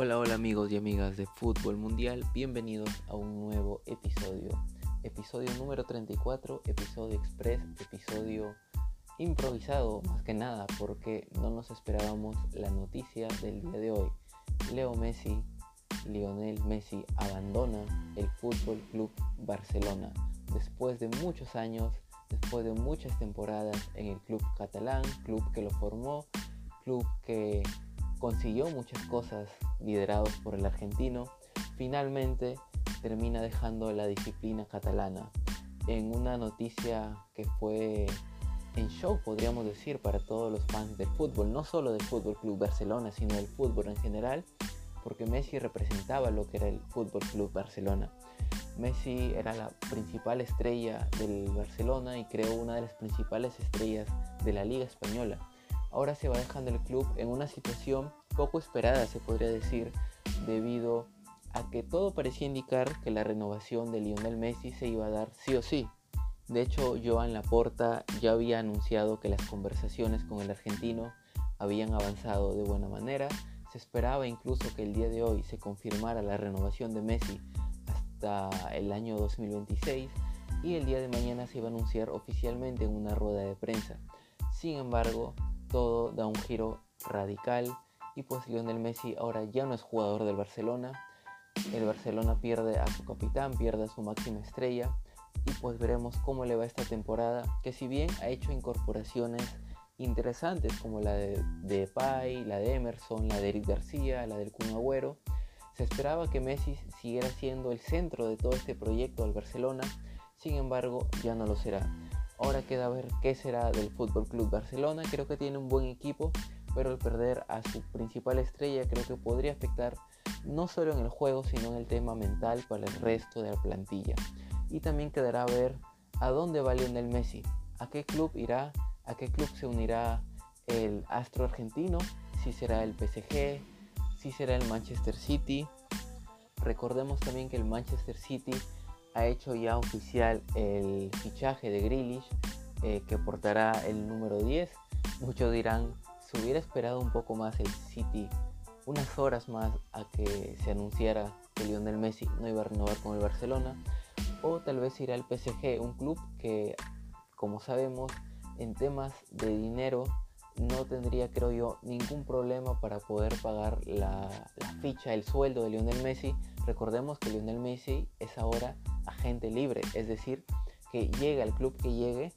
Hola, hola amigos y amigas de Fútbol Mundial, bienvenidos a un nuevo episodio. Episodio número 34, episodio express, episodio improvisado más que nada porque no nos esperábamos la noticia del día de hoy. Leo Messi, Lionel Messi abandona el Fútbol Club Barcelona después de muchos años, después de muchas temporadas en el club catalán, club que lo formó, club que consiguió muchas cosas liderados por el argentino, finalmente termina dejando la disciplina catalana en una noticia que fue en show, podríamos decir, para todos los fans del fútbol, no solo del Fútbol Club Barcelona, sino del fútbol en general, porque Messi representaba lo que era el Fútbol Club Barcelona. Messi era la principal estrella del Barcelona y creó una de las principales estrellas de la Liga Española. Ahora se va dejando el club en una situación poco esperada, se podría decir, debido a que todo parecía indicar que la renovación de Lionel Messi se iba a dar sí o sí. De hecho, Joan Laporta ya había anunciado que las conversaciones con el argentino habían avanzado de buena manera. Se esperaba incluso que el día de hoy se confirmara la renovación de Messi hasta el año 2026 y el día de mañana se iba a anunciar oficialmente en una rueda de prensa. Sin embargo, todo da un giro radical y pues Lionel Messi ahora ya no es jugador del Barcelona. El Barcelona pierde a su capitán, pierde a su máxima estrella y pues veremos cómo le va esta temporada, que si bien ha hecho incorporaciones interesantes como la de Depay, la de Emerson, la de Eric García, la del Kun Agüero, se esperaba que Messi siguiera siendo el centro de todo este proyecto del Barcelona, sin embargo ya no lo será. Ahora queda ver qué será del Fútbol Club Barcelona, creo que tiene un buen equipo, pero el perder a su principal estrella creo que podría afectar no solo en el juego, sino en el tema mental para el resto de la plantilla y también quedará ver a dónde va Lionel Messi, a qué club irá, a qué club se unirá el astro argentino, si será el PSG, si será el Manchester City. Recordemos también que el Manchester City ha hecho ya oficial el fichaje de Grealish eh, que portará el número 10. Muchos dirán, se hubiera esperado un poco más el City, unas horas más a que se anunciara que Lionel Messi no iba a renovar con el Barcelona o tal vez irá al PSG, un club que, como sabemos, en temas de dinero no tendría, creo yo, ningún problema para poder pagar la, ficha, el sueldo de Lionel Messi. Recordemos que Lionel Messi es ahora agente libre, es decir, que llegue al club que llegue,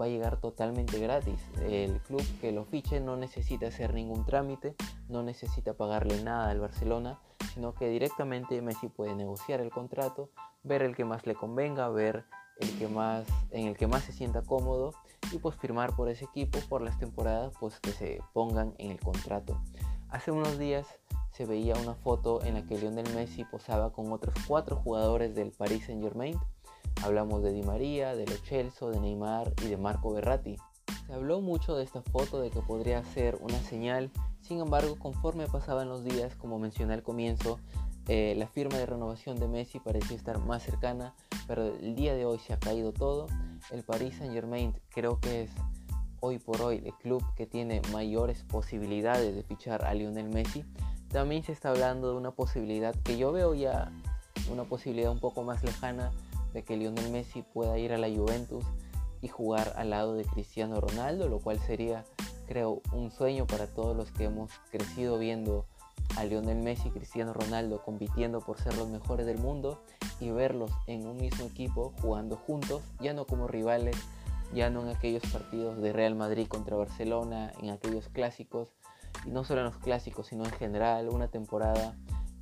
va a llegar totalmente gratis. El club que lo fiche no necesita hacer ningún trámite, no necesita pagarle nada al Barcelona, sino que directamente Messi puede negociar el contrato, ver el que más le convenga, ver el que más, en el que más se sienta cómodo y pues firmar por ese equipo por las temporadas pues que se pongan en el contrato. Hace unos días se veía una foto en la que Lionel Messi posaba con otros cuatro jugadores del Paris Saint Germain. Hablamos de Di María, de Lo Celso, de Neymar y de Marco Berratti. Se habló mucho de esta foto de que podría ser una señal, sin embargo conforme pasaban los días, como mencioné al comienzo, eh, la firma de renovación de Messi parecía estar más cercana, pero el día de hoy se ha caído todo. El Paris Saint Germain creo que es hoy por hoy el club que tiene mayores posibilidades de fichar a Lionel Messi. También se está hablando de una posibilidad que yo veo ya, una posibilidad un poco más lejana de que Lionel Messi pueda ir a la Juventus y jugar al lado de Cristiano Ronaldo, lo cual sería, creo, un sueño para todos los que hemos crecido viendo a Lionel Messi y Cristiano Ronaldo compitiendo por ser los mejores del mundo y verlos en un mismo equipo jugando juntos, ya no como rivales, ya no en aquellos partidos de Real Madrid contra Barcelona, en aquellos clásicos, y no solo en los clásicos, sino en general, una temporada,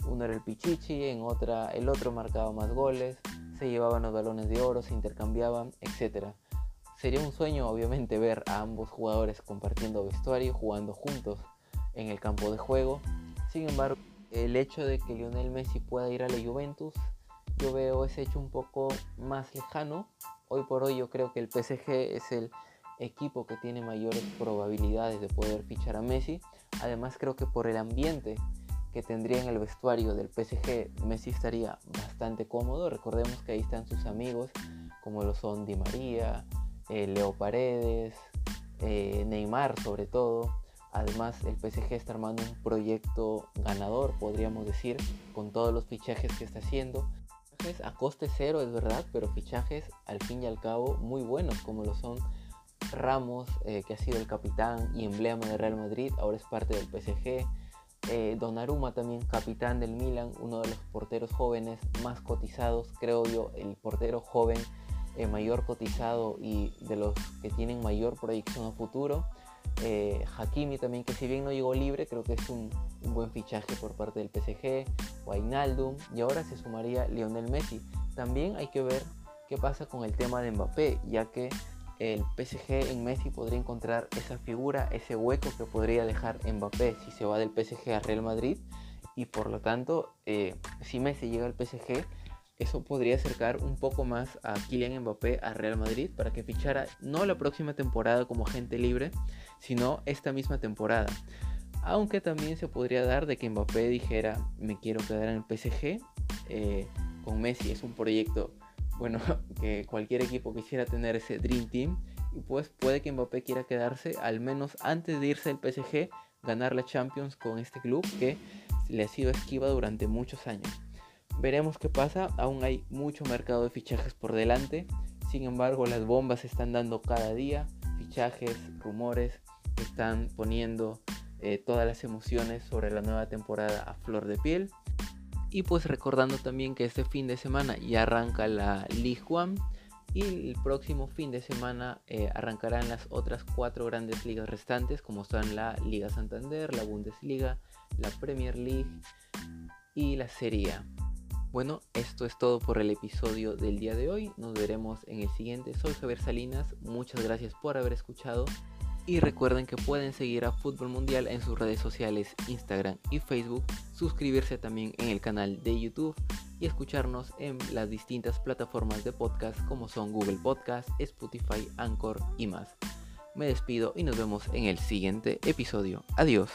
uno era el Pichichi, en otra el otro marcaba más goles, se llevaban los balones de oro, se intercambiaban, etc. Sería un sueño obviamente ver a ambos jugadores compartiendo vestuario, jugando juntos en el campo de juego sin embargo, el hecho de que Lionel Messi pueda ir a la Juventus, yo veo ese hecho un poco más lejano. Hoy por hoy yo creo que el PSG es el equipo que tiene mayores probabilidades de poder fichar a Messi. Además creo que por el ambiente que tendría en el vestuario del PSG, Messi estaría bastante cómodo. Recordemos que ahí están sus amigos, como lo son Di María, eh, Leo Paredes, eh, Neymar sobre todo Además, el PSG está armando un proyecto ganador, podríamos decir, con todos los fichajes que está haciendo. Fichajes a coste cero, es verdad, pero fichajes al fin y al cabo muy buenos, como lo son Ramos, eh, que ha sido el capitán y emblema de Real Madrid, ahora es parte del PSG. Eh, Donnarumma también, capitán del Milan, uno de los porteros jóvenes más cotizados, creo yo, el portero joven eh, mayor cotizado y de los que tienen mayor proyección a futuro. Eh, Hakimi también, que si bien no llegó libre, creo que es un, buen fichaje por parte del PSG, Wijnaldum, y ahora se sumaría Lionel Messi. También hay que ver qué pasa con el tema de Mbappé, ya que el PSG en Messi podría encontrar esa figura, ese hueco que podría dejar Mbappé si se va del PSG a Real Madrid, y por lo tanto, eh, si Messi llega al PSG, eso podría acercar un poco más a Kylian Mbappé a Real Madrid para que fichara no la próxima temporada como agente libre, sino esta misma temporada. Aunque también se podría dar de que Mbappé dijera me quiero quedar en el PSG eh, con Messi. Es un proyecto, bueno, que cualquier equipo quisiera tener ese Dream Team. Y pues puede que Mbappé quiera quedarse al menos antes de irse al PSG, ganar la Champions con este club que le ha sido esquiva durante muchos años. Veremos qué pasa, aún hay mucho mercado de fichajes por delante, sin embargo las bombas se están dando cada día, fichajes, rumores, están poniendo eh, todas las emociones sobre la nueva temporada a flor de piel. Y pues recordando también que este fin de semana ya arranca la League One y el próximo fin de semana eh, arrancarán las otras cuatro grandes ligas restantes como son la Liga Santander, la Bundesliga, la Premier League y la Serie A. Bueno, esto es todo por el episodio del día de hoy. Nos veremos en el siguiente. Soy Javier Salinas. Muchas gracias por haber escuchado. Y recuerden que pueden seguir a Fútbol Mundial en sus redes sociales Instagram y Facebook, suscribirse también en el canal de YouTube y escucharnos en las distintas plataformas de podcast como son Google Podcast, Spotify, Anchor y más. Me despido y nos vemos en el siguiente episodio. Adiós.